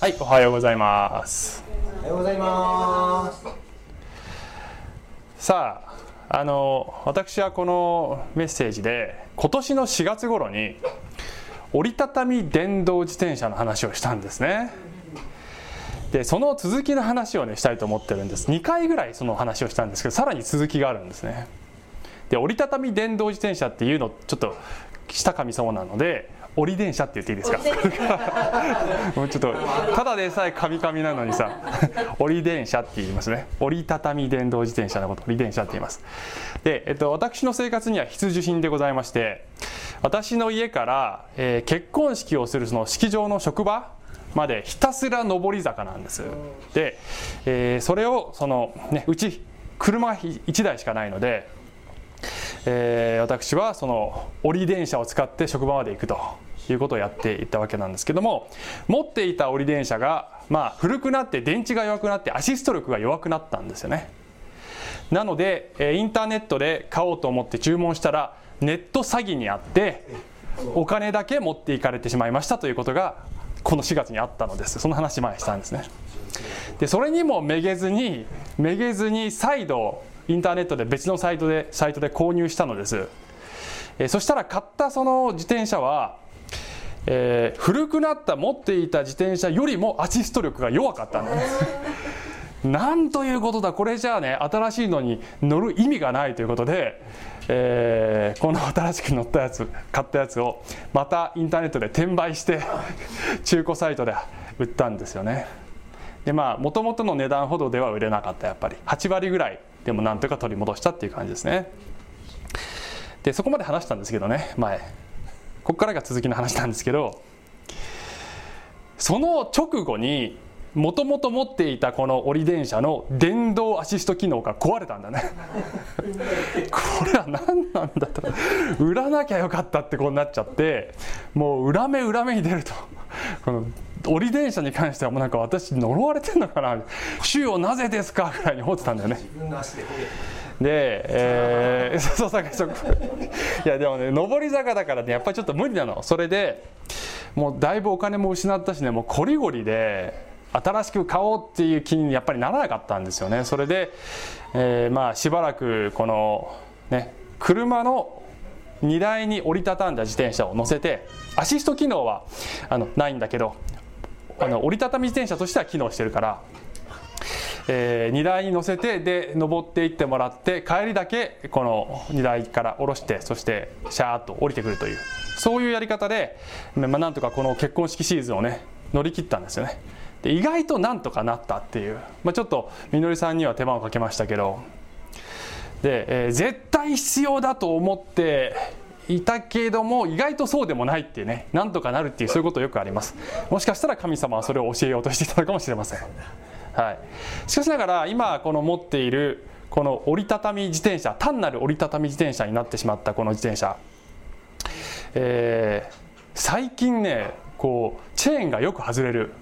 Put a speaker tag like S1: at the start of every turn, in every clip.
S1: はい、おはようございます。
S2: おはようございます。
S1: さあ、あの私はこのメッセージで今年の4月頃に折りたたみ電動自転車の話をしたんですね。でその続きの話をねしたいと思ってるんです2回ぐらいその話をしたんですけどさらに続きがあるんですねで折りたたみ電動自転車っていうのちょっとしたかみそうなので折り電車って言っていいですか？もうちょっとただでさえカミカミなのにさ折り電車って言いますね。折りたたみ電動自転車のこと折り電車って言います。で、えっと、私の生活には必需品でございまして私の家から、えー結婚式をするその式場の職場までひたすら上り坂なんです。で、えーそれをその、ね、うち車が1台しかないのでえー私はその折り電車を使って職場まで行くということをやっていったわけなんですけども持っていた折り電車が、まあ、古くなって電池が弱くなってアシスト力が弱くなったんですよね。なので、インターネットで買おうと思って注文したらネット詐欺にあってお金だけ持っていかれてしまいましたということがこの4月にあったのです。その話前したんですね。でそれにもめげずにめげずに再度インターネットで別のサイトでサイトで購入したのです。えそしたら買ったその自転車は、えー古くなった持っていた自転車よりもアシスト力が弱かったんですなんということだ。これじゃあね新しいのに乗る意味がないということで、えーこの新しく乗ったやつ買ったやつをまたインターネットで転売して中古サイトで売ったんですよね。でまあもともとの値段ほどでは売れなかったやっぱり。8割ぐらいでもなんとか取り戻したっていう感じですね。でそこまで話したんですけどね前。ここからが続きの話なんですけどその直後にもともと持っていたこの折り電車の電動アシスト機能が壊れたんだね。これは何なんだと。売らなきゃよかったってことになっちゃってもう裏目裏目に出ると。この折り電車に関してはもうなんか私呪われてんのかな。主よなぜですかぐらいに思ってたんだよね
S2: で、
S1: えー、そうそうそういやでもね上り坂だからねやっぱりちょっと無理なの。それでもうだいぶお金も失ったしねもうこりごりで新しく買おうっていう気にやっぱりならなかったんですよね。それで、えーまあしばらくこのね車の荷台に折りたたんだ自転車を乗せてアシスト機能はあのないんだけどあの折りたたみ自転車としては機能してるからえー荷台に乗せてで登っていってもらって帰りだけこの荷台から下ろしてそしてシャーッと降りてくるというそういうやり方で、まあ、なんとかこの結婚式シーズンをね乗り切ったんですよね。で意外となんとかなったっていう、まあ、ちょっとみのりさんには手間をかけましたけどで、えー絶対必要だと思っていたけども意外とそうでもないっていうねなんとかなるっていうそういうことよくあります。もしかしたら神様はそれを教えようとしていたのかもしれません。はい、しかしながら今この持っているこの折りたたみ自転車単なる折りたたみ自転車になってしまったこの自転車、えー最近ねこうチェーンがよく外れる。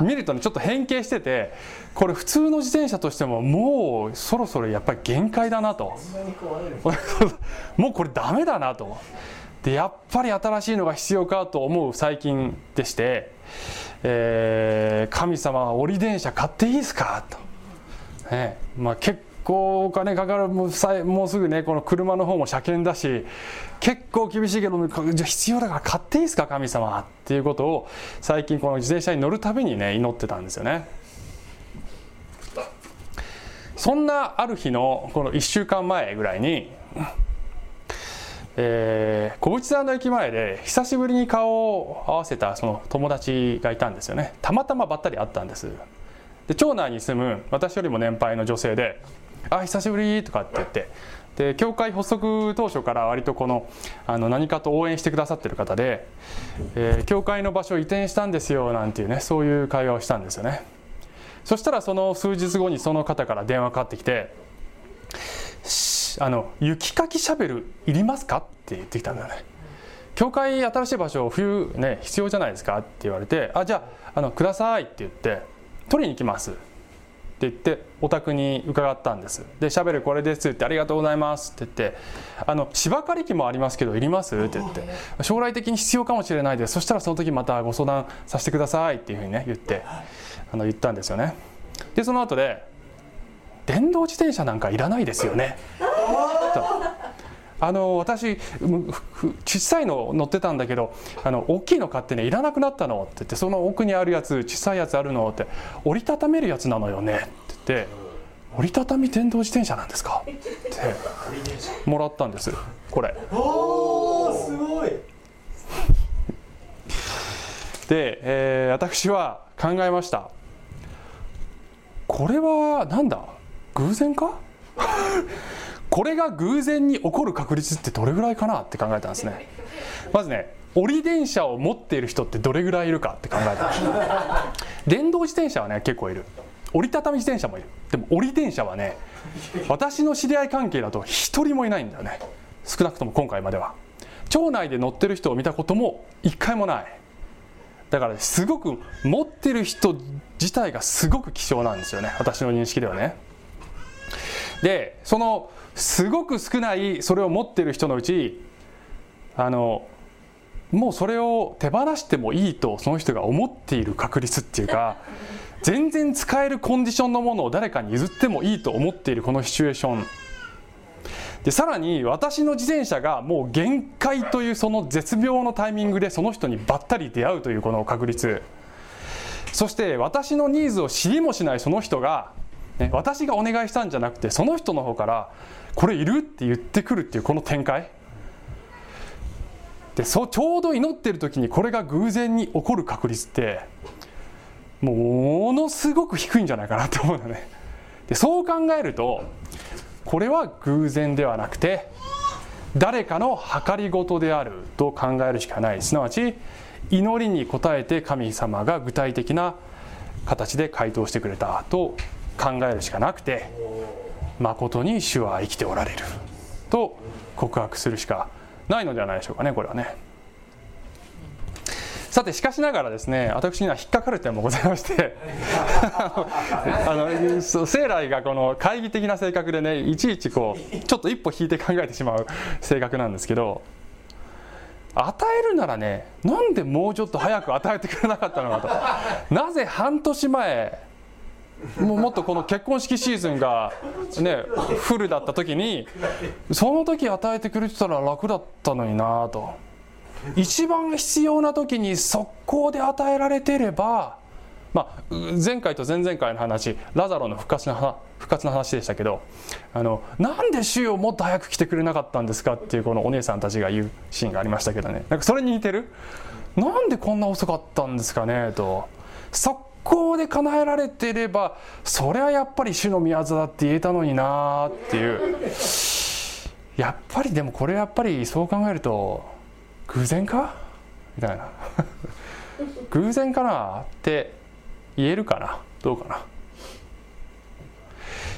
S1: 見るとねちょっと変形しててこれ普通の自転車としてももうそろそろやっぱり限界だなと。もうこれダメだなと。でやっぱり新しいのが必要かと思う最近でして、えー神様は折り電車買っていいですか？と、ねまあ、結構お金かかるもうもうすぐねこの車の方も車検だし結構厳しいけどじゃ必要だから買っていいですか神様っていうことを最近この自転車に乗るたびにね祈ってたんですよね。そんなある日のこの1週間前ぐらいに、えー小淵沢の駅前で久しぶりに顔を合わせたその友達がいたんですよね。たまたまばったり会ったんです。で町内に住む私よりも年配の女性で「あ久しぶり」とかって言って。で教会発足当初から割とこのあの何かと応援してくださってる方で、えー教会の場所移転したんですよなんていうねそういう会話をしたんですよね。そしたらその数日後にその方から電話かかってきて「あの雪かきシャベルいりますか?」って言ってきたんだよね。教会新しい場所冬ね必要じゃないですか？って言われて「あじゃああのください」って言って取りに行きますって言ってお宅に伺ったんですで「シャベルこれです」って「ありがとうございます」って言って「あの芝刈り機もありますけどいります?」って言って「将来的に必要かもしれないですそしたらその時またご相談させてください」っていうふうにね言ってあの言ったんですよねでその後で「電動自転車なんかいらないですよね」あの私小さいの乗ってたんだけどあの大きいの買ってねいらなくなったのって言ってその奥にあるやつ小さいやつあるのって折りたためるやつなのよねって言って折りたたみ電動自転車なんですかってもらったんですこれ。
S2: おおすごい。
S1: で、えー私は考えました。これはなんだ？偶然か？これが偶然に起こる確率ってどれぐらいかなって考えたんですね。まずね折り電車を持っている人ってどれぐらいいるかって考えたんです電動自転車はね結構いる。折りたたみ自転車もいる。でも折り電車はね私の知り合い関係だと一人もいないんだよね。少なくとも今回までは。町内で乗ってる人を見たことも一回もない。だからすごく持ってる人自体がすごく希少なんですよね。私の認識ではね。でそのすごく少ないそれを持っている人のうちあのもうそれを手放してもいいとその人が思っている確率っていうか全然使えるコンディションのものを誰かに譲ってもいいと思っているこのシチュエーション。でさらに私の自転車がもう限界というその絶妙のタイミングでその人にばったり出会うというこの確率。そして私のニーズを知りもしないその人が、ね、私がお願いしたんじゃなくてその人の方から「これいる?」って言ってくるっていうこの展開。でそちょうど祈ってる時にこれが偶然に起こる確率ってものすごく低いんじゃないかなと思うのね。でそう考えるとこれは偶然ではなくて誰かの計りごとであると考えるしかない。すなわち祈りに応えて神様が具体的な形で回答してくれたと考えるしかなくて誠に主は生きておられる。と告白するしかないのではないでしょうかねこれはね。さてしかしながらですね私には引っかかる点もございまして。あのそう生来がこの懐疑的な性格でねいちいちこうちょっと一歩引いて考えてしまう性格なんですけど与えるならねなんでもうちょっと早く与えてくれなかったのかと。なぜ半年前もうもっとこの結婚式シーズンがねフルだった時にその時与えてくれてたら楽だったのになと。一番必要な時に速攻で与えられてればまあ、前回と前々回の話ラザロの復活の復活の話でしたけどあのなんで主よもっと早く来てくれなかったんですかっていうこのお姉さんたちが言うシーンがありましたけどね。なんかそれに似てる？なんでこんな遅かったんですかねと。速攻で叶えられてればそれはやっぱり主の御業だって言えたのになっていう。やっぱりでもこれやっぱりそう考えると偶然か？みたいな。偶然かなって言えるかな？どうかな？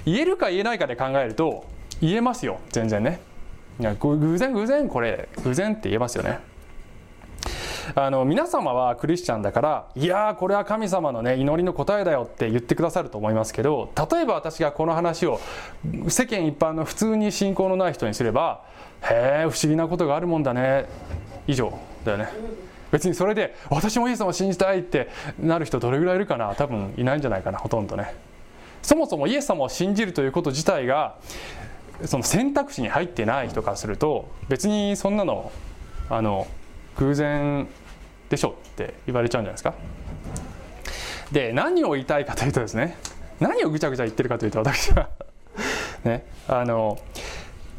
S1: 言えるか言えないかで考えると言えますよ。全然ね。いや偶然偶然これ偶然って言えますよね。あの皆様はクリスチャンだからいやーこれは神様のね祈りの答えだよって言ってくださると思いますけど例えば私がこの話を世間一般の普通に信仰のない人にすればへえ不思議なことがあるもんだね。以上だよね。別にそれで私もイエス様を信じたいってなる人どれぐらいいるかな。多分いないんじゃないかなほとんどね。そもそもイエス様を信じるということ自体がその選択肢に入ってない人からすると別にそんなのあの偶然でしょって言われちゃうんじゃないですか。で何を言いたいかというとですね何をぐちゃぐちゃ言ってるかというと私はねあの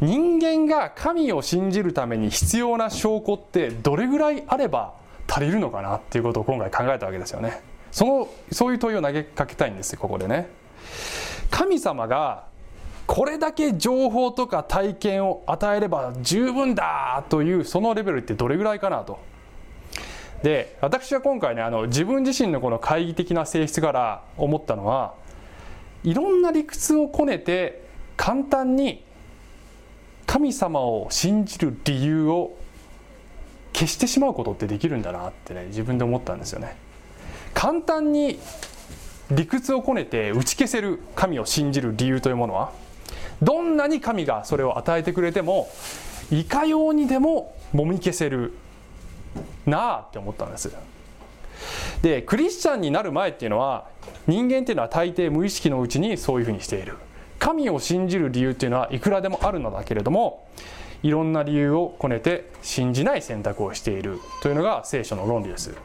S1: 人間が神を信じるために必要な証拠ってどれぐらいあれば足りるのかなっていうことを今回考えたわけですよね。そのそういう問いを投げかけたいんですここでね。神様がこれだけ情報とか体験を与えれば十分だというそのレベルってどれぐらいかなと。で私は今回ねあの自分自身のこの懐疑的な性質から思ったのはいろんな理屈をこねて簡単に神様を信じる理由を消してしまうことってできるんだなってね自分で思ったんですよね。簡単に理屈をこねて打ち消せる神を信じる理由というものはどんなに神がそれを与えてくれてもいかようにでももみ消せるなあって思ったんです。でクリスチャンになる前っていうのは人間っていうのは大抵無意識のうちにそういうふうにしている。神を信じる理由っていうのはいくらでもあるのだけれどもいろんな理由をこねて信じない選択をしているというのが聖書の論理です、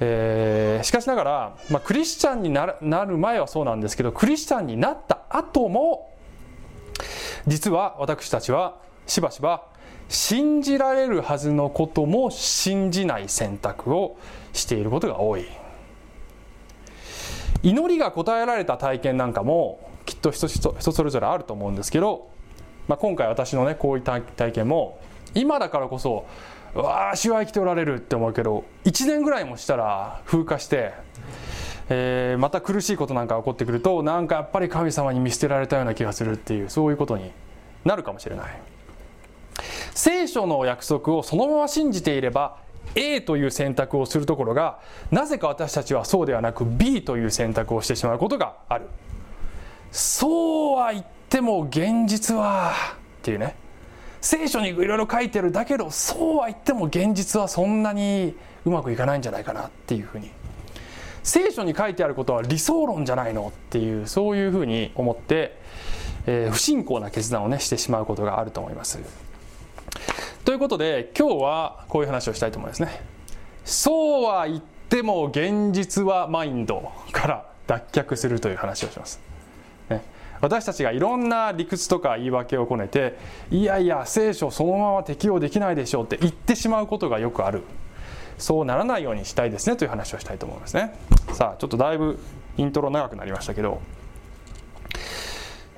S1: えー、しかしながら、まあ、クリスチャンになる前はそうなんですけどクリスチャンになった後も実は私たちはしばしば信じられるはずのことも信じない選択をしていることが多い祈りが答えられた体験なんかもきっと人それぞれあると思うんですけど、まあ、今回私のねこういった体験も今だからこそ「わあ主は生きておられる」って思うけど1年ぐらいもしたら風化して、えー、また苦しいことなんか起こってくるとなんかやっぱり神様に見捨てられたような気がするっていうそういうことになるかもしれない。聖書の約束をそのまま信じていれば A という選択をするところがなぜか私たちはそうではなく B という選択をしてしまうことがある。そうは言っても現実はっていうね。聖書にいろいろ書いてるだけどそうは言っても現実はそんなにうまくいかないんじゃないかなっていうふうに。聖書に書いてあることは理想論じゃないのっていうそういうふうに思って、えー、不信仰な決断をねしてしまうことがあると思います。ということで今日はこういう話をしたいと思いますね。そうは言っても現実はマインドから脱却するという話をします。ね、私たちがいろんな理屈とか言い訳をこねていやいや聖書そのまま適用できないでしょうって言ってしまうことがよくあるそうならないようにしたいですねという話をしたいと思いますねさあちょっとだいぶイントロ長くなりましたけど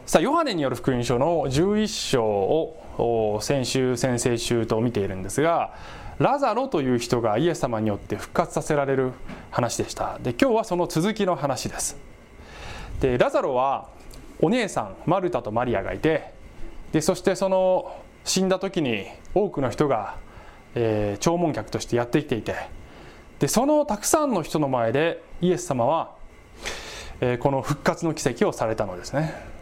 S1: さあヨハネによる福音書の11章を先週先々週と見ているんですがラザロという人がイエス様によって復活させられる話でした。で今日はその続きの話です。でラザロはお姉さんマルタとマリアがいてでそしてその死んだ時に多くの人が、えー、弔問客としてやってきていてでそのたくさんの人の前でイエス様は、えー、この復活の奇跡をされたのですね。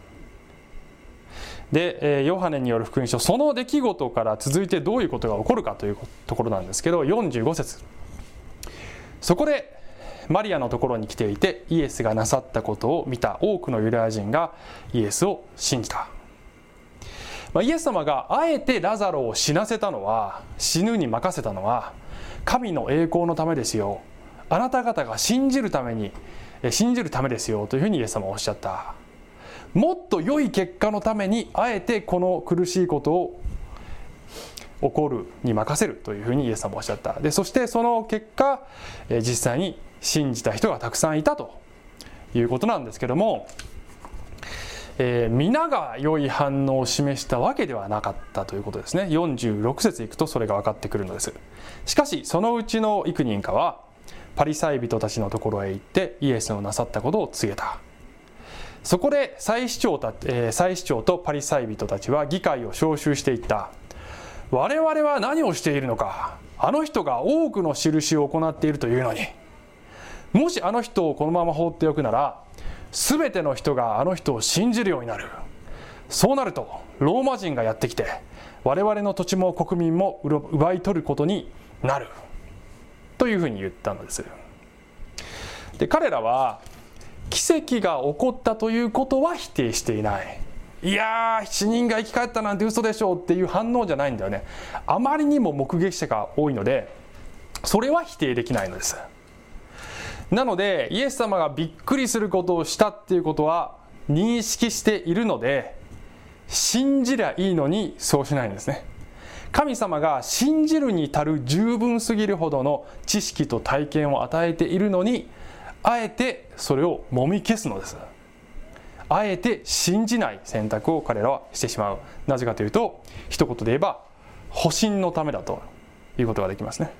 S1: で、ヨハネによる福音書その出来事から続いてどういうことが起こるかというところなんですけど45節。そこでマリアのところに来ていてイエスがなさったことを見た多くのユダヤ人がイエスを信じた、まあ、イエス様があえてラザロを死なせたのは死ぬに任せたのは神の栄光のためですよ。あなた方が信じるために信じるためですよというふうにイエス様はおっしゃった。もっと良い結果のためにあえてこの苦しいことを起こるに任せるというふうにイエス様おっしゃった。でそしてその結果実際に信じた人がたくさんいたということなんですけども、えー、皆が良い反応を示したわけではなかったということですね。46節いくとそれが分かってくるのです。しかしそのうちの幾人かはパリサイ人たちのところへ行ってイエスのなさったことを告げた。そこで祭司長た、えー、祭司長とパリサイ人たちは議会を招集していった。我々は何をしているのか。あの人が多くの印を行っているというのに。もしあの人をこのまま放っておくなら全ての人があの人を信じるようになる。そうなるとローマ人がやってきて我々の土地も国民も奪い取ることになる。というふうに言ったのです。で彼らは奇跡が起こったということは否定していない。いやー死人が生き返ったなんて嘘でしょうっていう反応じゃないんだよね。あまりにも目撃者が多いのでそれは否定できないのです。なのでイエス様がびっくりすることをしたっていうことは認識しているので信じりゃいいのにそうしないんですね。神様が信じるに足る十分すぎるほどの知識と体験を与えているのにあえてそれをもみ消すのです。あえて信じない選択を彼らはしてしまう。なぜかというと一言で言えば保身のためだということができますね。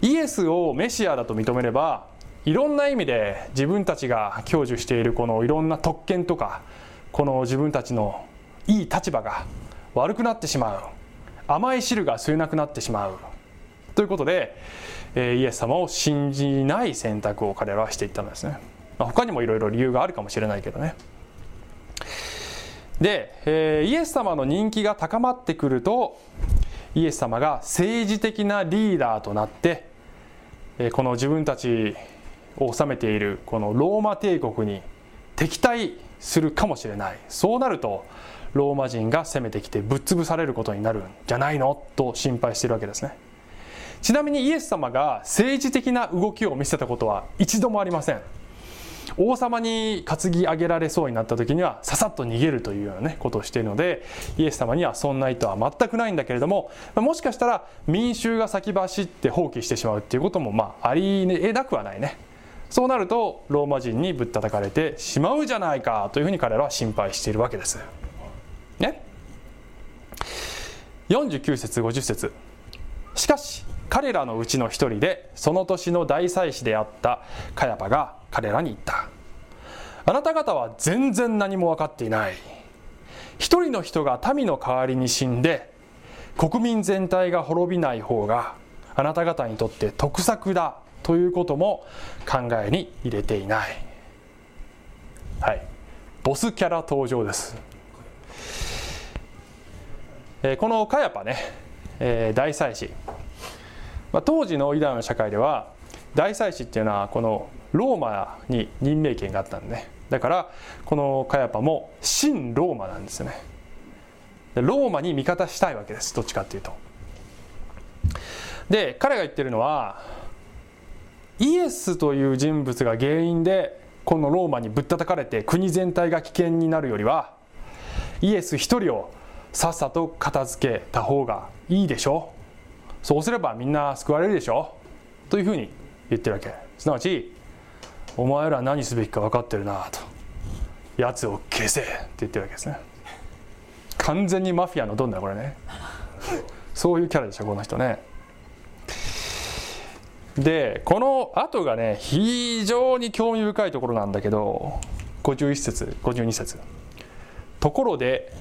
S1: イエスをメシアだと認めればいろんな意味で自分たちが享受しているこのいろんな特権とかこの自分たちのいい立場が悪くなってしまう。甘い汁が吸えなくなってしまう。ということでイエス様を信じない選択を彼らはしていったのですね。まあ、他にもいろいろ理由があるかもしれないけどね。で、え、イエス様の人気が高まってくるとイエス様が政治的なリーダーとなって、え、この自分たちを治めているこのローマ帝国に敵対するかもしれない。そうなるとローマ人が攻めてきてぶっ潰されることになるんじゃないの？と心配しているわけですね。ちなみにイエス様が政治的な動きを見せたことは一度もありません。王様に担ぎ上げられそうになった時にはささっと逃げるというような、ね、ことをしているのでイエス様にはそんな意図は全くないんだけれどももしかしたら民衆が先走って放棄してしまうっていうこともまあありえなくはないね。そうなるとローマ人にぶったたかれてしまうじゃないかというふうに彼らは心配しているわけです。ね。49節50節。しかし彼らのうちの一人でその年の大祭司であったカヤパが彼らに言った。あなた方は全然何も分かっていない。一人の人が民の代わりに死んで国民全体が滅びない方があなた方にとって得策だということも考えに入れていない。はい。ボスキャラ登場です。えー、このカヤパね、えー、大祭司、まあ、当時のイダの社会では大祭司っていうのはこのローマに任命権があったんでね。だからこのカヤパも新ローマなんですよね。ローマに味方したいわけですどっちかっていうと。で彼が言ってるのはイエスという人物が原因でこのローマにぶったたかれて国全体が危険になるよりはイエス一人をさっさと片付けた方がいいでしょう。そうすればみんな救われるでしょ？というふうに言ってるわけ。すなわちお前ら何すべきか分かってるなと。やつを消せって言ってるわけですね。完全にマフィアのドンだこれね。そういうキャラでしょこの人ね。でこの後がね非常に興味深いところなんだけど51節52節。ところで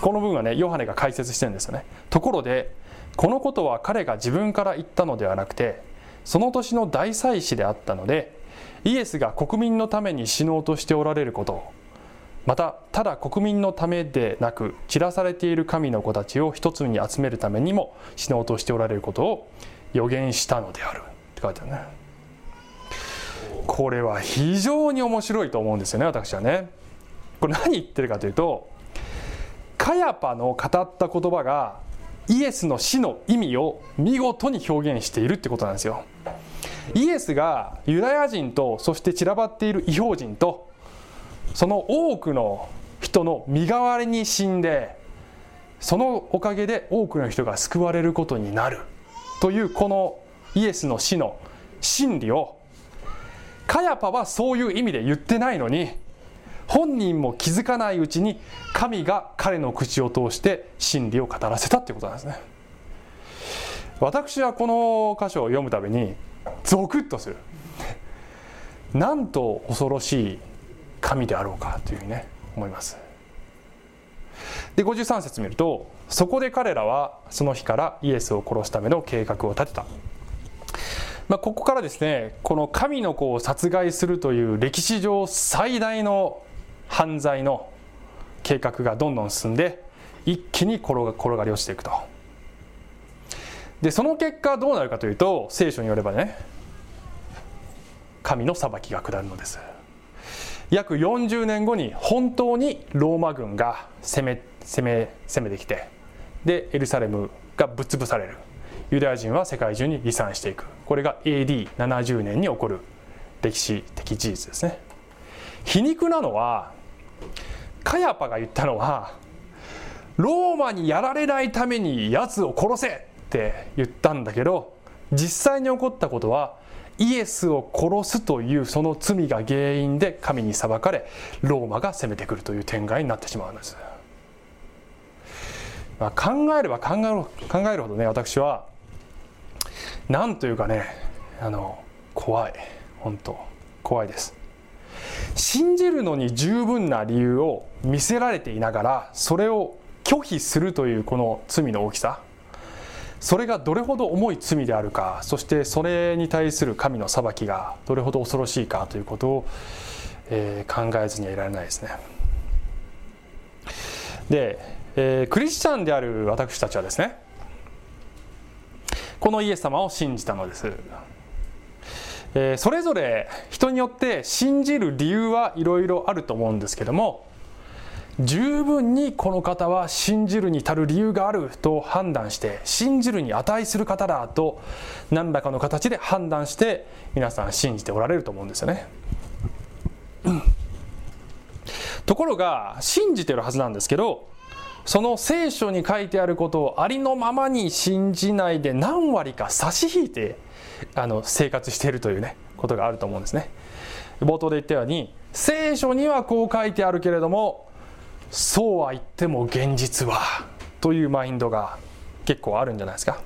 S1: この部分はねヨハネが解説してるんですよね。ところでこのことは彼が自分から言ったのではなくてその年の大祭司であったのでイエスが国民のために死のうとしておられることまたただ国民のためでなく散らされている神の子たちを一つに集めるためにも死のうとしておられることを予言したのである。って書いてあるね。これは非常に面白いと思うんですよね私はね。これ何言ってるかというとカヤパの語った言葉がイエスの死の意味を見事に表現しているってことなんですよ。イエスがユダヤ人とそして散らばっている異邦人とその多くの人の身代わりに死んでそのおかげで多くの人が救われることになるというこのイエスの死の真理をカヤパはそういう意味で言ってないのに本人も気づかないうちに神が彼の口を通して真理を語らせたっていうことなんですね。私はこの箇所を読むたびにゾクッとする。なんと恐ろしい神であろうかというふうにね思います。で53節見るとそこで彼らはその日からイエスを殺すための計画を立てた。まあ、ここからですねこの神の子を殺害するという歴史上最大の犯罪の計画がどんどん進んで一気に転がり落ちていくと。でその結果どうなるかというと聖書によればね神の裁きが下るのです。約40年後に本当にローマ軍が攻め攻め攻めてきてでエルサレムがぶっ潰される。ユダヤ人は世界中に離散していく。これが AD70 年に起こる歴史的事実ですね。皮肉なのはカヤパが言ったのはローマにやられないために奴を殺せって言ったんだけど実際に起こったことはイエスを殺すというその罪が原因で神に裁かれローマが攻めてくるという展開になってしまうんです、まあ、考えれば考える考えるほどね私はなんというかねあの怖い。本当怖いです。信じるのに十分な理由を見せられていながらそれを拒否するというこの罪の大きさ。それがどれほど重い罪であるかそしてそれに対する神の裁きがどれほど恐ろしいかということを、えー、考えずにはいられないですね。で、えー、クリスチャンである私たちはですねこのイエス様を信じたのです、えー、それぞれ人によって信じる理由はいろいろあると思うんですけども十分にこの方は信じるに足る理由があると判断して信じるに値する方だと何らかの形で判断して皆さん信じておられると思うんですよね。ところが信じてるはずなんですけどその聖書に書いてあることをありのままに信じないで何割か差し引いてあの生活しているというねことがあると思うんですね。冒頭で言ったように聖書にはこう書いてあるけれどもそうは言っても現実はというマインドが結構あるんじゃないですか。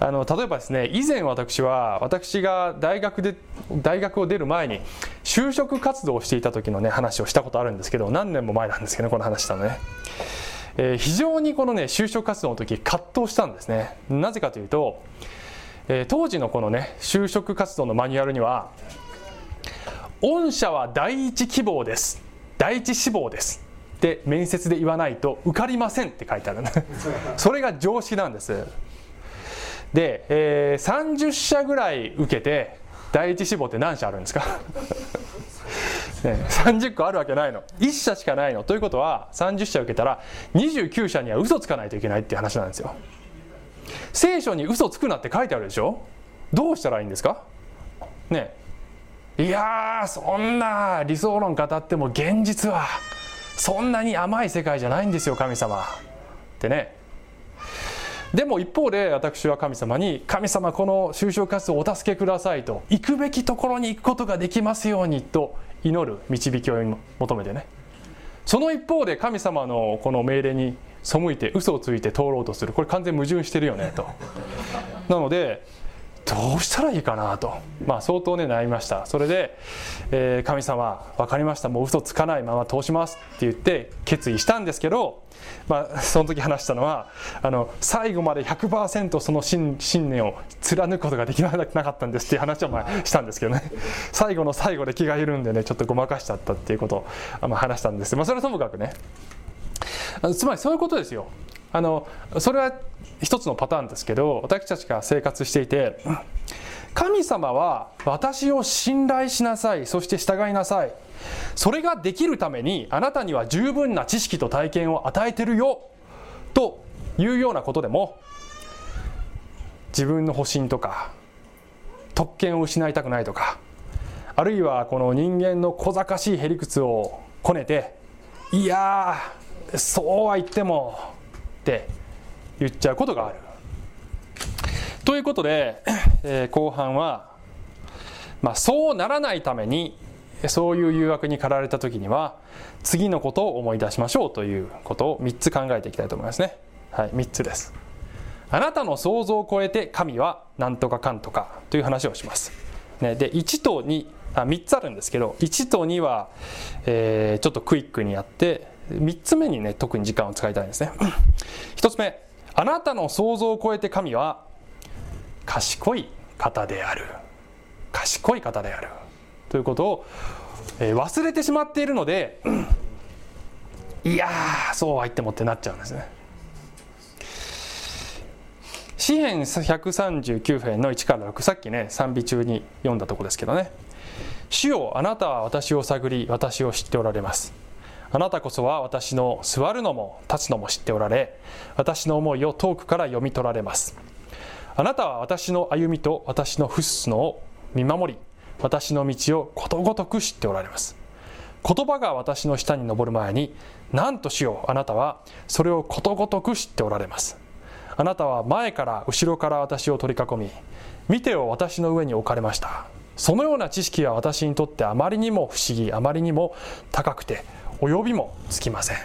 S1: あの例えばですね以前私は私が大学で大学を出る前に就職活動をしていた時のね話をしたことあるんですけど何年も前なんですけど、この話したのね、えー、非常にこのね就職活動の時葛藤したんですねなぜかというと、えー、当時のこのね就職活動のマニュアルには御社は第一希望です。第一志望です。って面接で言わないと受かりませんって書いてある それが常識なんです。で、えー、30社ぐらい受けて第一志望って何社あるんですか？ね、30個あるわけないの。1社しかないの。ということは30社受けたら29社には嘘つかないといけないっていう話なんですよ聖書に嘘つくなって書いてあるでしょ？どうしたらいいんですか？ねいやそんな理想論語っても現実はそんなに甘い世界じゃないんですよ神様。ってね。でも一方で私は神様に「神様この就職活動をお助けください」と行くべきところに行くことができますようにと祈る導きを求めてね。その一方で神様のこの命令に背いて嘘をついて通ろうとする。これ完全矛盾してるよねと。なのでどうしたらいいかなと、まあ、相当ね悩みました。それで、えー、神様分かりました。もう嘘つかないまま通しますって言って決意したんですけど、まあ、その時話したのはあの最後まで100%その信念を貫くことができなかったんですっていう話をまあしたんですけどね。最後の最後で気が緩んでねちょっとごまかしちゃったっていうことを、まあ、話したんです。まあ、それはともかくねつまりそういうことですよ。あのそれは一つのパターンですけど私たちが生活していて神様は私を信頼しなさいそして従いなさい。それができるためにあなたには十分な知識と体験を与えてるよというようなことでも自分の保身とか特権を失いたくないとかあるいはこの人間の小賢しいへりくつをこねていやーそうは言ってもって言っちゃうことがある。ということで、えー、後半は、まあ、そうならないためにそういう誘惑に駆られた時には次のことを思い出しましょうということを3つ考えていきたいと思いますね。はい、3つです。あなたの想像を超えて神は何とかかんとかという話をします。ね、で1と2あ3つあるんですけど1と2は、えー、ちょっとクイックにやって3つ目にね特に時間を使いたいんですね。1つ目あなたの想像を超えて神は賢い方である。賢い方である。ということを、えー、忘れてしまっているのでいやそうは言ってもってなっちゃうんですね。詩編139編の1から6さっきね賛美中に読んだとこですけどね。主よあなたは私を探り私を知っておられますあなたこそは私の座るのも立つのも知っておられ私の思いを遠くから読み取られます。あなたは私の歩みと私の不すのを見守り私の道をことごとく知っておられます。言葉が私の下に登る前に何としようあなたはそれをことごとく知っておられます。あなたは前から後ろから私を取り囲み見てを私の上に置かれました。そのような知識は私にとってあまりにも不思議あまりにも高くて及びもつきません。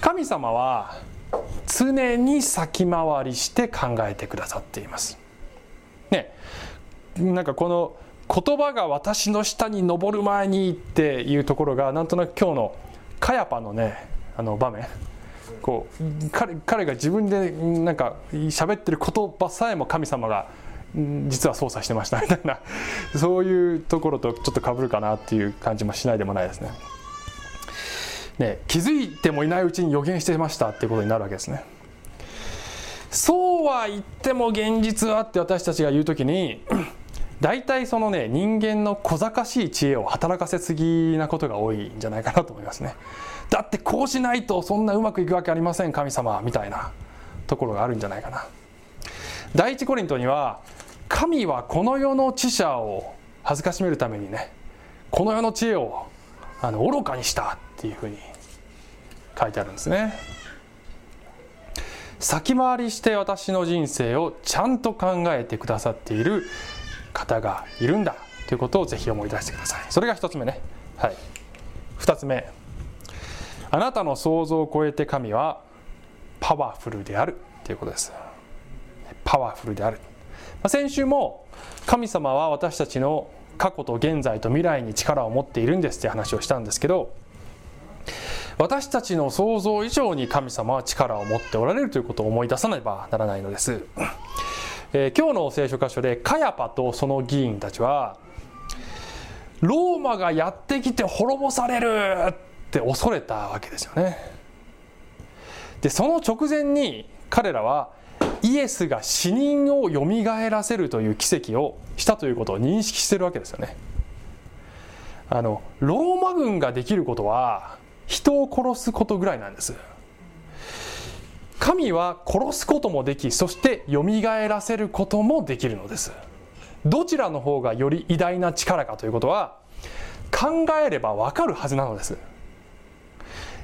S1: 神様は常に先回りして考えてくださっています。ねなんかこの言葉が私の下に上る前にっていうところがなんとなく今日のカヤパのねあの場面。こう彼彼が自分でなんか喋ってる言葉さえも神様が実は操作してましたみたいな そういうところとちょっとかぶるかなっていう感じもしないでもないですね。ね気づいてもいないうちに予言してましたっていうことになるわけですね。そうは言っても現実はって私たちが言う時に 大体そのね人間の小賢しい知恵を働かせすぎなことが多いんじゃないかなと思いますね。だってこうしないとそんなうまくいくわけありません神様みたいなところがあるんじゃないかな。第一コリントには神はこの世の知者を恥ずかしめるためにねこの世の知恵をあの愚かにしたっていうふうに書いてあるんですね。先回りして私の人生をちゃんと考えてくださっている方がいるんだということをぜひ思い出してください。それが一つ目ね。はい。二つ目。あなたの想像を超えて神はパワフルであるということです。パワフルである。先週も神様は私たちの過去と現在と未来に力を持っているんですって話をしたんですけど私たちの想像以上に神様は力を持っておられるということを思い出さねばならないのです、えー、今日の聖書箇所でカヤパとその議員たちはローマがやってきて滅ぼされるって恐れたわけですよね。でその直前に彼らはイエスが死人をよみがえらせるという奇跡をしたということを認識してるわけですよね。あのローマ軍ができることは人を殺すことぐらいなんです。神は殺すこともできそしてよみがえらせることもできるのです。どちらの方がより偉大な力かということは考えればわかるはずなのです。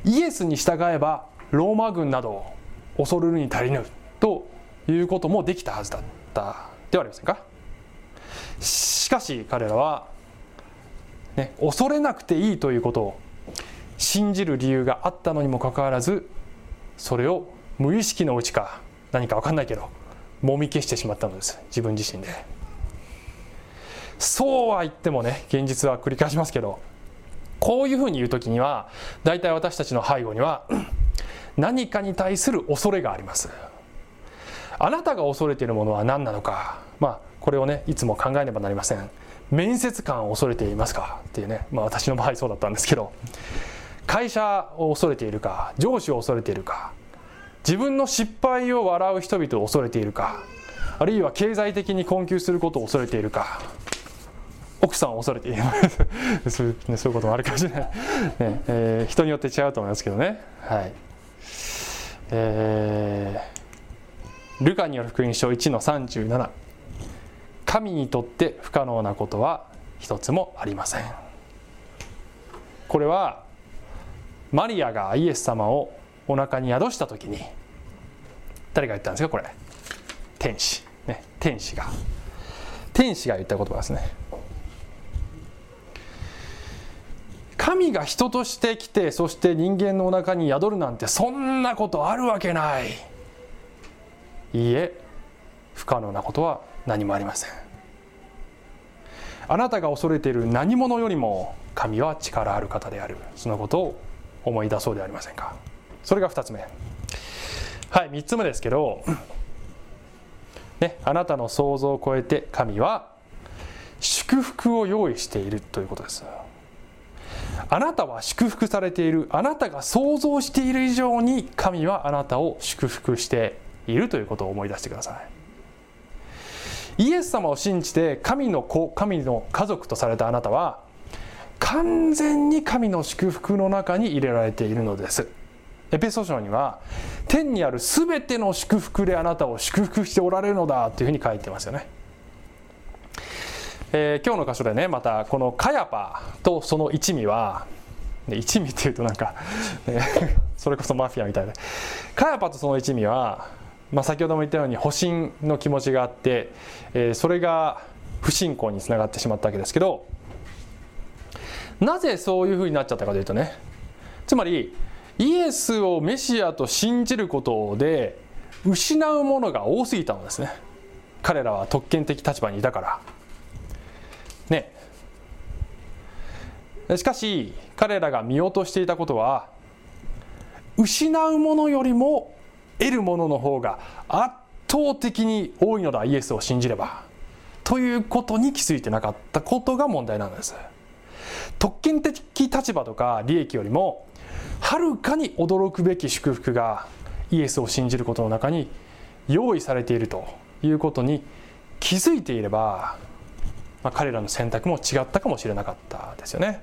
S1: イエスに従えばローマ軍などを恐るるに足りぬということもできたはずだった。ではありませんか？しかし彼らは、ね、恐れなくていいということを信じる理由があったのにもかかわらずそれを無意識のうちか何か分かんないけどもみ消してしまったのです。自分自身で。そうは言ってもね現実は繰り返しますけどこういうふうに言う時には大体私たちの背後には何かに対する恐れがあります。あなたが恐れているものは何なのか。まあこれをねいつも考えねばなりません。面接官を恐れていますか？っていうね、まあ、私の場合そうだったんですけど。会社を恐れているか？上司を恐れているか？自分の失敗を笑う人々を恐れているか？あるいは経済的に困窮することを恐れているか？奥さんを恐れている。そう、ね、そういうこともあるかもしれない、ねえー、人によって違うと思いますけどね。はい。えー、ルカによる福音書1の37神にとって不可能なことは一つもありません。これはマリアがイエス様をお腹に宿した時に誰が言ったんですかこれ。天使。ね天使が。天使が言った言葉ですね。神が人として来てそして人間のお腹に宿るなんてそんなことあるわけない。いいえ不可能なことは何もありません。あなたが恐れている何者よりも神は力ある方である。そのことを思い出そうではありませんか？それが2つ目。はい3つ目ですけどねあなたの想像を超えて神は祝福を用意しているということです。あなたは祝福されている。あなたが想像している以上に神はあなたを祝福しているということを思い出してください。イエス様を信じて神の子神の家族とされたあなたは完全に神の祝福の中に入れられているのです。エペソ書には天にある全ての祝福であなたを祝福しておられるのだというふうに書いてますよね、えー、今日の箇所でねまたこのカヤパとその一味は一味っていうとなんか、ね、それこそマフィアみたいでカヤパとその一味は、まあ、先ほども言ったように保身の気持ちがあって、えー、それが不信仰につながってしまったわけですけどなぜそういうふうになっちゃったかというとねつまりイエスをメシアと信じることで失うものが多すぎたのですね。彼らは特権的立場にいたから。ね。しかし彼らが見落としていたことは失うものよりも得るものの方が圧倒的に多いのだイエスを信じればということに気づいてなかったことが問題なんです特権的立場とか利益よりもはるかに驚くべき祝福がイエスを信じることの中に用意されているということに気づいていれば、まあ、彼らの選択も違ったかもしれなかったですよね。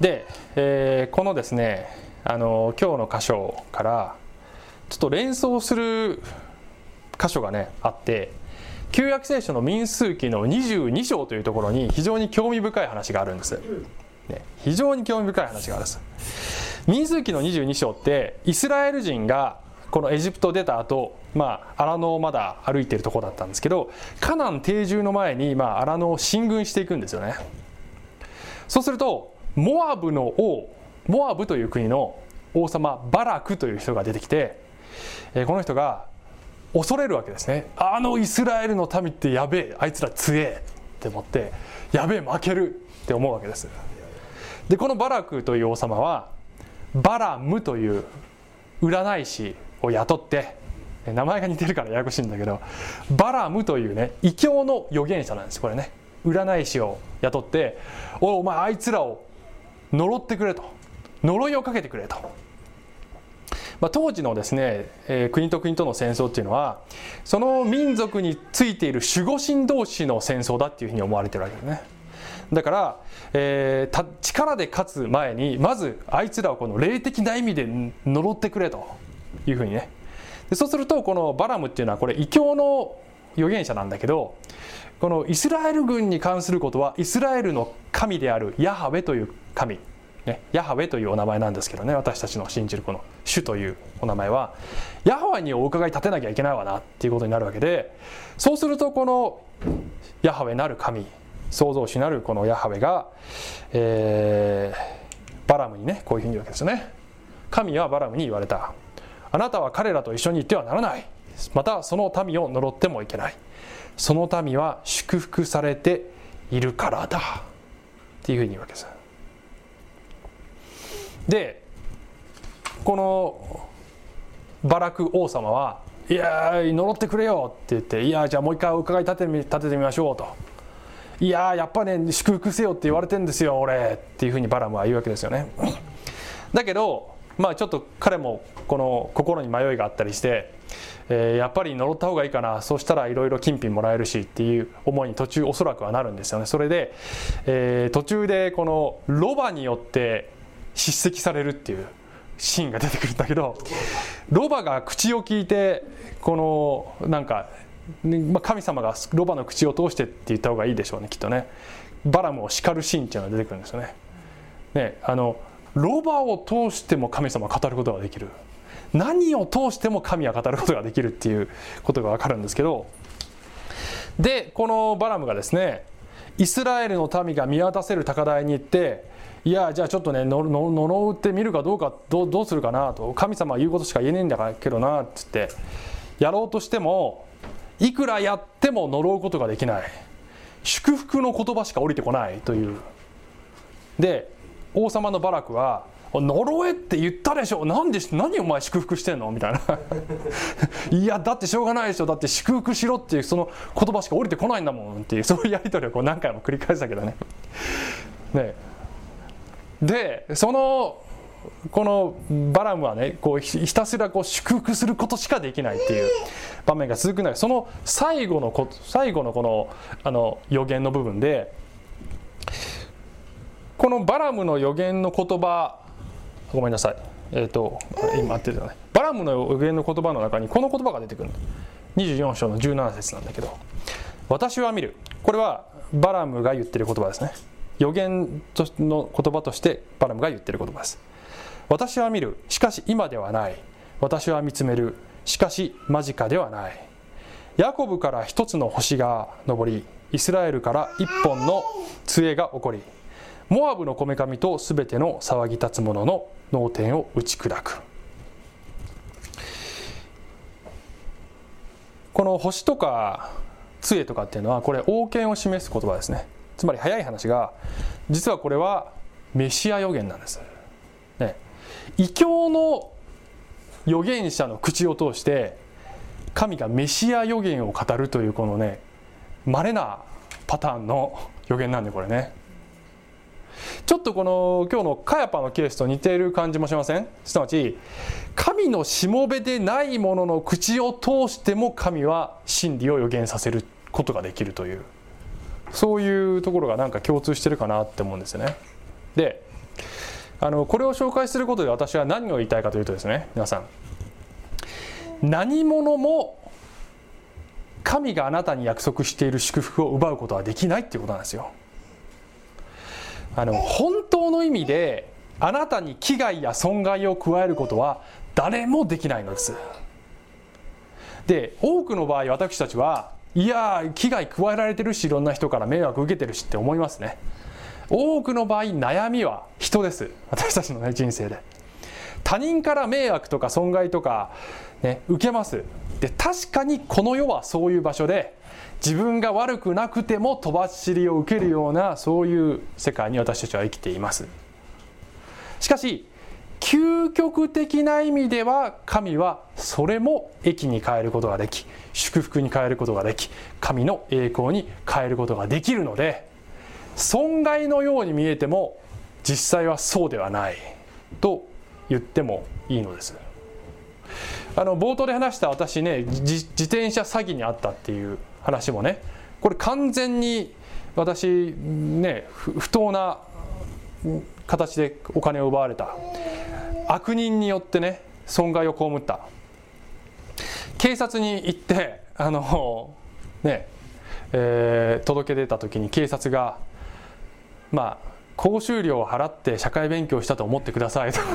S1: で、えー、このですねあの今日の箇所からちょっと連想する箇所がねあって旧約聖書の民数記の22章というところに非常に興味深い話があるんです。ね、非常に興味深い話があるんです。民数記の22章ってイスラエル人がこのエジプト出た後、まあ荒野をまだ歩いてるところだったんですけどカナン定住の前に、まあ、荒野を進軍していくんですよねそうするとモアブの王モアブという国の王様バラクという人が出てきて、この人が恐れるわけですね。あのイスラエルの民ってやべえあいつら強えって思ってやべえ負けるって思うわけです。でこのバラクという王様はバラムという占い師を雇って名前が似てるからややこしいんだけどバラムというね異教の預言者なんです。これね。占い師を雇っておお前あいつらを呪ってくれと。呪いをかけてくれと、まあ、当時のですね、えー、国と国との戦争っていうのはその民族についている守護神同士の戦争だっていうふうに思われてるわけですね。だから、えー、力で勝つ前にまずあいつらをこの霊的な意味で呪ってくれというふうにね。でそうするとこのバラムっていうのはこれ異教の預言者なんだけどこのイスラエル軍に関することはイスラエルの神であるヤハウェという神、ね、ヤハウェというお名前なんですけどね私たちの信じるこの主というお名前はヤハウェにお伺い立てなきゃいけないわなっていうことになるわけでそうするとこのヤハウェなる神創造主なるこのヤハウェが、えー、バラムにねこういうふうに言うわけですよね。神はバラムに言われた。あなたは彼らと一緒に行ってはならない。またその民を呪ってもいけない。その民は祝福されているからだ。っていうふうに言うわけです。でこのバラク王様は「いや呪ってくれよ」って言って「いやじゃあもう一回伺い立て立ててみましょう」と「いややっぱね祝福せよって言われてんですよ俺」っていうふうにバラムは言うわけですよね。だけどまあちょっと彼もこの心に迷いがあったりしてえー、やっぱり呪った方がいいかなそうしたらいろいろ金品もらえるしっていう思いに途中おそらくはなるんですよね。それで、えー、途中でこのロバによって叱責されるっていうシーンが出てくるんだけどロバが口を聞いてこのなんか神様がロバの口を通してって言った方がいいでしょうねきっとねバラムを叱るシーンっていうのが出てくるんですよね。ねあのロバを通しても神様を語ることができる何を通しても神は語ることができるっていうことが分かるんですけどでこのバラムがですねイスラエルの民が見渡せる高台に行っていやじゃあちょっとね呪うってみるかどうかどどうするかなと。神様は言うことしか言えねえんだけどなっつって。やろうとしてもいくらやっても呪うことができない。祝福の言葉しか降りてこないという。で王様のバラクは呪えって言ったでしょ。なんで何お前祝福してんの？みたいな。いやだってしょうがないでしょ。だって祝福しろっていうその言葉しか降りてこないんだもんっていうそういうやり取りをこう何回も繰り返したけどね。ねでそのこのバラムはねこうひたすらこう祝福することしかできないっていう場面が続く中その最後のこ最後のこのあの予言の部分でこのバラムの予言の言葉ごめんなさい。えっ、ー、と今合ってるよねバラムの予言の言葉の中にこの言葉が出てくる24章の17節なんだけど私は見る。これはバラムが言ってる言葉ですね。予言の言葉としてバラムが言ってる言葉です。私は見る。しかし今ではない。私は見つめる。しかし間近ではない。ヤコブから一つの星が昇りイスラエルから一本の杖が起こりモアブのこめかみとすべての騒ぎ立つ者の脳天を打ち砕く。この星とか杖とかっていうのはこれ王権を示す言葉ですね。つまり早い話が実はこれはメシア予言なんです、ね、異教の預言者の口を通して神がメシア予言を語るというこのね稀なパターンの予言なんでこれね。ちょっとこの今日のカヤパのケースと似ている感じもしません？すなわち神のしもべでないものの口を通しても神は真理を予言させることができるという。そういうところがなんか共通してるかなって思うんですよね。であのこれを紹介することで私は何を言いたいかというとですね皆さん。何者も神があなたに約束している祝福を奪うことはできないっていうことなんですよ。あの本当の意味であなたに危害や損害を加えることは誰もできないのです。で多くの場合私たちはいや危害加えられてるしいろんな人から迷惑受けてるしって思いますね。多くの場合悩みは人です。私たちの、ね、人生で。他人から迷惑とか損害とか、ね、受けます。で確かにこの世はそういう場所で自分が悪くなくても飛ばしりを受けるようなそういう世界に私たちは生きています。しかし究極的な意味では神はそれも益に変えることができ祝福に変えることができ神の栄光に変えることができるので損害のように見えても実際はそうではないと言ってもいいのです。あの冒頭で話した私ね自転車詐欺にあったっていう話もねこれ完全に私ね不当な形でお金を奪われた。悪人によってね損害を被った。警察に行ってあのねえー、届け出た時に警察がまあ講習料を払って社会勉強したと思ってくださいと。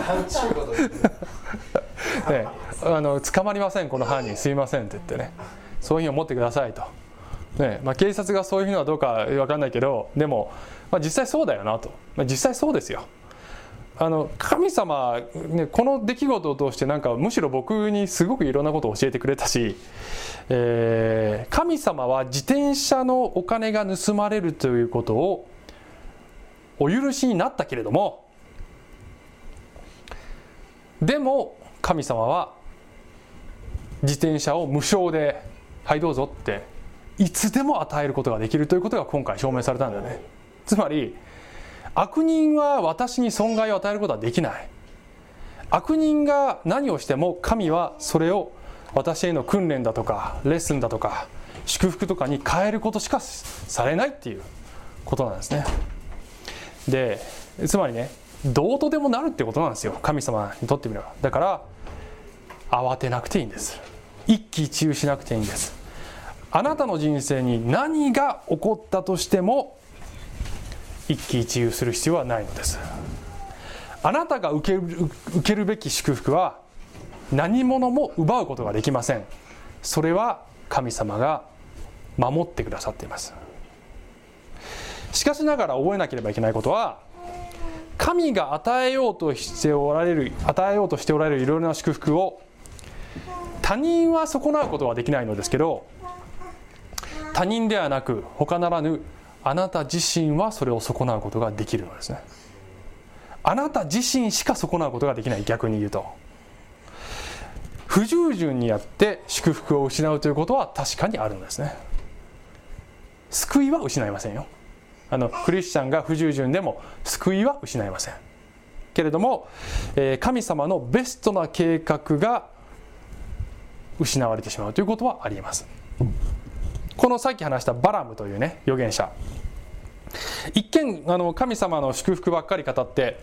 S1: ね、あの捕まりませんこの犯人すいませんって言ってね。そういうふうに思ってくださいと、ねまあ、警察がそういうふうにはどうか分かんないけどでも、まあ、実際そうだよなと、まあ、実際そうですよあの神様、ね、この出来事を通してなんかむしろ僕にすごくいろんなことを教えてくれたし、えー、神様は自転車のお金が盗まれるということをお許しになったけれどもでも神様は自転車を無償で「はいどうぞ」っていつでも与えることができるということが今回証明されたんだよね。つまり悪人は私に損害を与えることはできない。悪人が何をしても神はそれを私への訓練だとかレッスンだとか祝福とかに変えることしかされないっていうことなんですね。でつまりねどうとでもなるってことなんですよ。神様にとってみれば。だから慌てなくていいんです。一喜一憂しなくていいんです。あなたの人生に何が起こったとしても一喜一憂する必要はないのです。あなたが受ける受けるべき祝福は何者も奪うことができません。それは神様が守ってくださっています。しかしながら覚えなければいけないことは神が与えようとしておられる与えようとしておられるいろいろな祝福を他人は損なうことはできないのですけど他人ではなく他ならぬあなた自身はそれを損なうことができるのですね。あなた自身しか損なうことができない。逆に言うと。不従順にやって祝福を失うということは確かにあるんですね。救いは失いませんよ。あのクリスチャンが不従順でも救いは失いません。けれども、えー、神様のベストな計画が失われてしまうということはありえます。このさっき話したバラムというね預言者。一見あの神様の祝福ばっかり語って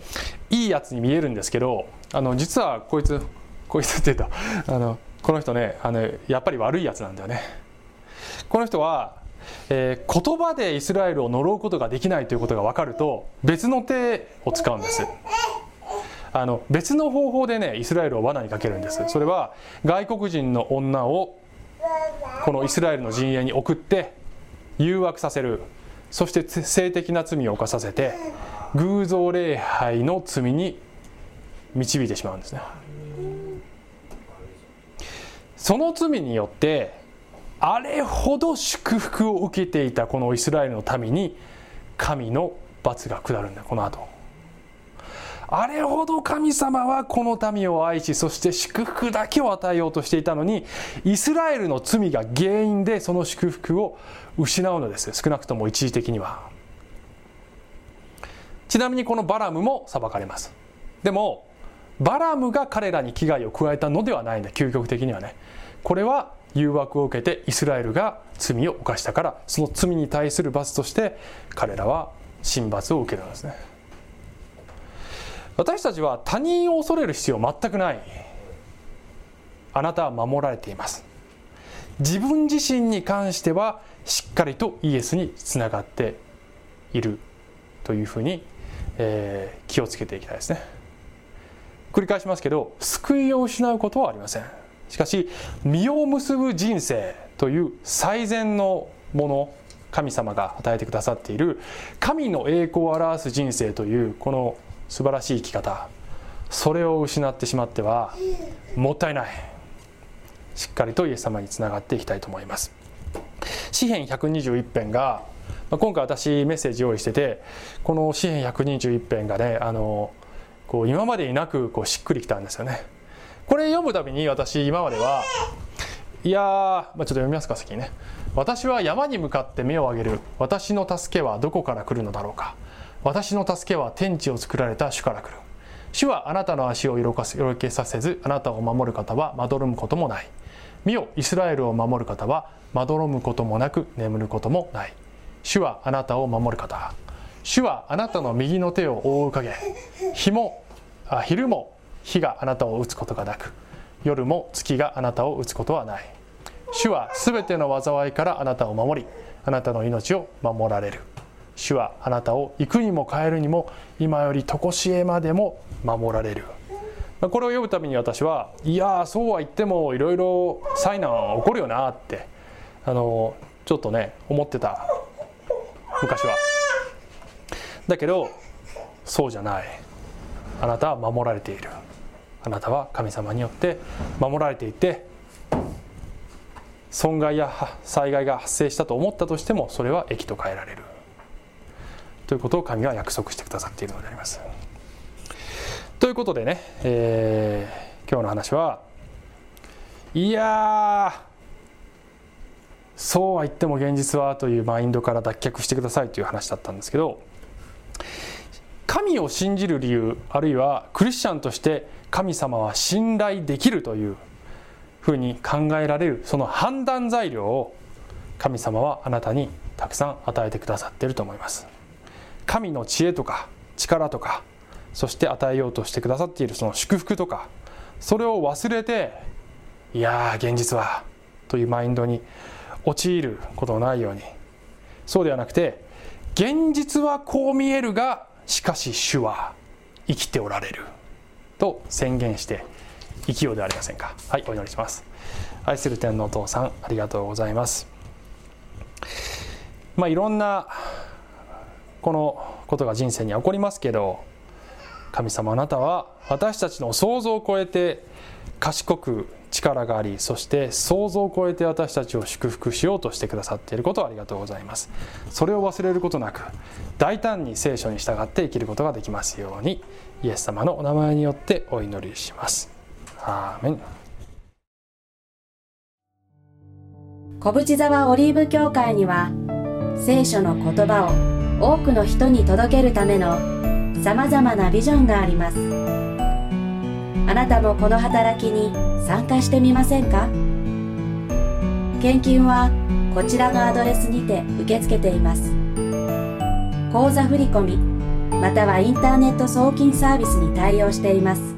S1: いいやつに見えるんですけどあの実はこいつこいつって言ったあのこの人ねあのやっぱり悪いやつなんだよね。この人はえー、言葉でイスラエルを呪うことができないということが分かると別の手を使うんです。あの別の方法でねイスラエルを罠にかけるんです。それは外国人の女をこのイスラエルの陣営に送って誘惑させる。そして性的な罪を犯させて偶像礼拝の罪に導いてしまうんですね。その罪によってあれほど祝福を受けていたこのイスラエルの民に神の罰が下るんだ。この後。あれほど神様はこの民を愛しそして祝福だけを与えようとしていたのにイスラエルの罪が原因でその祝福を失うのです。少なくとも一時的には。ちなみにこのバラムも裁かれます。でもバラムが彼らに危害を加えたのではないんだ究極的にはね。これは誘惑を受けてイスラエルが罪を犯したからその罪に対する罰として彼らは神罰を受けるんですね。私たちは他人を恐れる必要全くない。あなたは守られています。自分自身に関してはしっかりとイエスにつながっているというふうに、えー、気をつけていきたいですね。繰り返しますけど救いを失うことはありません。しかし実を結ぶ人生という最善のもの神様が与えてくださっている神の栄光を表す人生というこの素晴らしい生き方。それを失ってしまってはもったいない。しっかりとイエス様につながっていきたいと思います。詩編121編が今回私メッセージ用意しててこの詩編121編がねあのこう今までになくこうしっくりきたんですよね。これ読むたびに私今まではいや、まあ、ちょっと読みますか先にね。私は山に向かって目を上げる。私の助けはどこから来るのだろうか。私の助けは天地を作られた主から来る。主はあなたの足を色けさせずあなたを守る方はまどろむこともない。見よイスラエルを守る方はまどろむこともなく眠ることもない。主はあなたを守る方。主はあなたの右の手を覆う影。日もあ昼も火があなたを打つことがなく。夜も月があなたを打つことはない。主はすべての災いからあなたを守りあなたの命を守られる。主はあなたを行くにも帰るにも今より常しえまでも守られる。これを読むために私はいやそうは言ってもいろいろ災難は起こるよなってあのちょっとね思ってた。昔は。だけどそうじゃない。あなたは守られている。あなたは神様によって守られていて損害や災害が発生したと思ったとしてもそれは益と変えられる。ということを神は約束してくださっているのであります。ということでね、えー、今日の話はいやそうは言っても現実はというマインドから脱却してくださいという話だったんですけど神を信じる理由あるいはクリスチャンとして神様は信頼できるというふうに考えられるその判断材料を神様はあなたにたくさん与えてくださっていると思います神の知恵とか力とかそして与えようとしてくださっているその祝福とかそれを忘れていやー現実はというマインドに陥ることのないように。そうではなくて現実はこう見えるがしかし主は生きておられる。と宣言して生きようではありませんか。はいお祈りします。愛する天のお父さんありがとうございます。まあいろんなこのことが人生に起こりますけど神様あなたは私たちの想像を超えて賢く力がありそして想像を超えて私たちを祝福しようとしてくださっていることをありがとうございます。それを忘れることなく大胆に聖書に従って生きることができますようにイエス様のお名前によってお祈りします。アーメン。
S3: 小淵沢オリーブ教会には聖書の言葉を多くの人に届けるためのさまざまなビジョンがあります。あなたもこの働きに参加してみませんか？献金はこちらのアドレスにて受け付けています。口座振込またはインターネット送金サービスに対応しています。